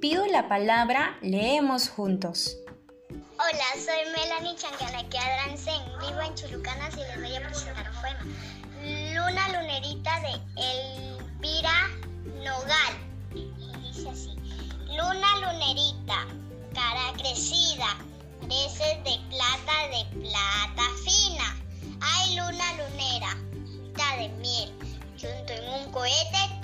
Pido la palabra, leemos juntos. Hola, soy Melanie Changalaquia Adransen, vivo en Chulucanas y les voy a presentar un poema. Luna Lunerita de Elvira Nogal. Y dice así. Luna Lunerita, cara crecida, creces de plata, de plata fina. Ay, luna lunera, de miel, junto en un cohete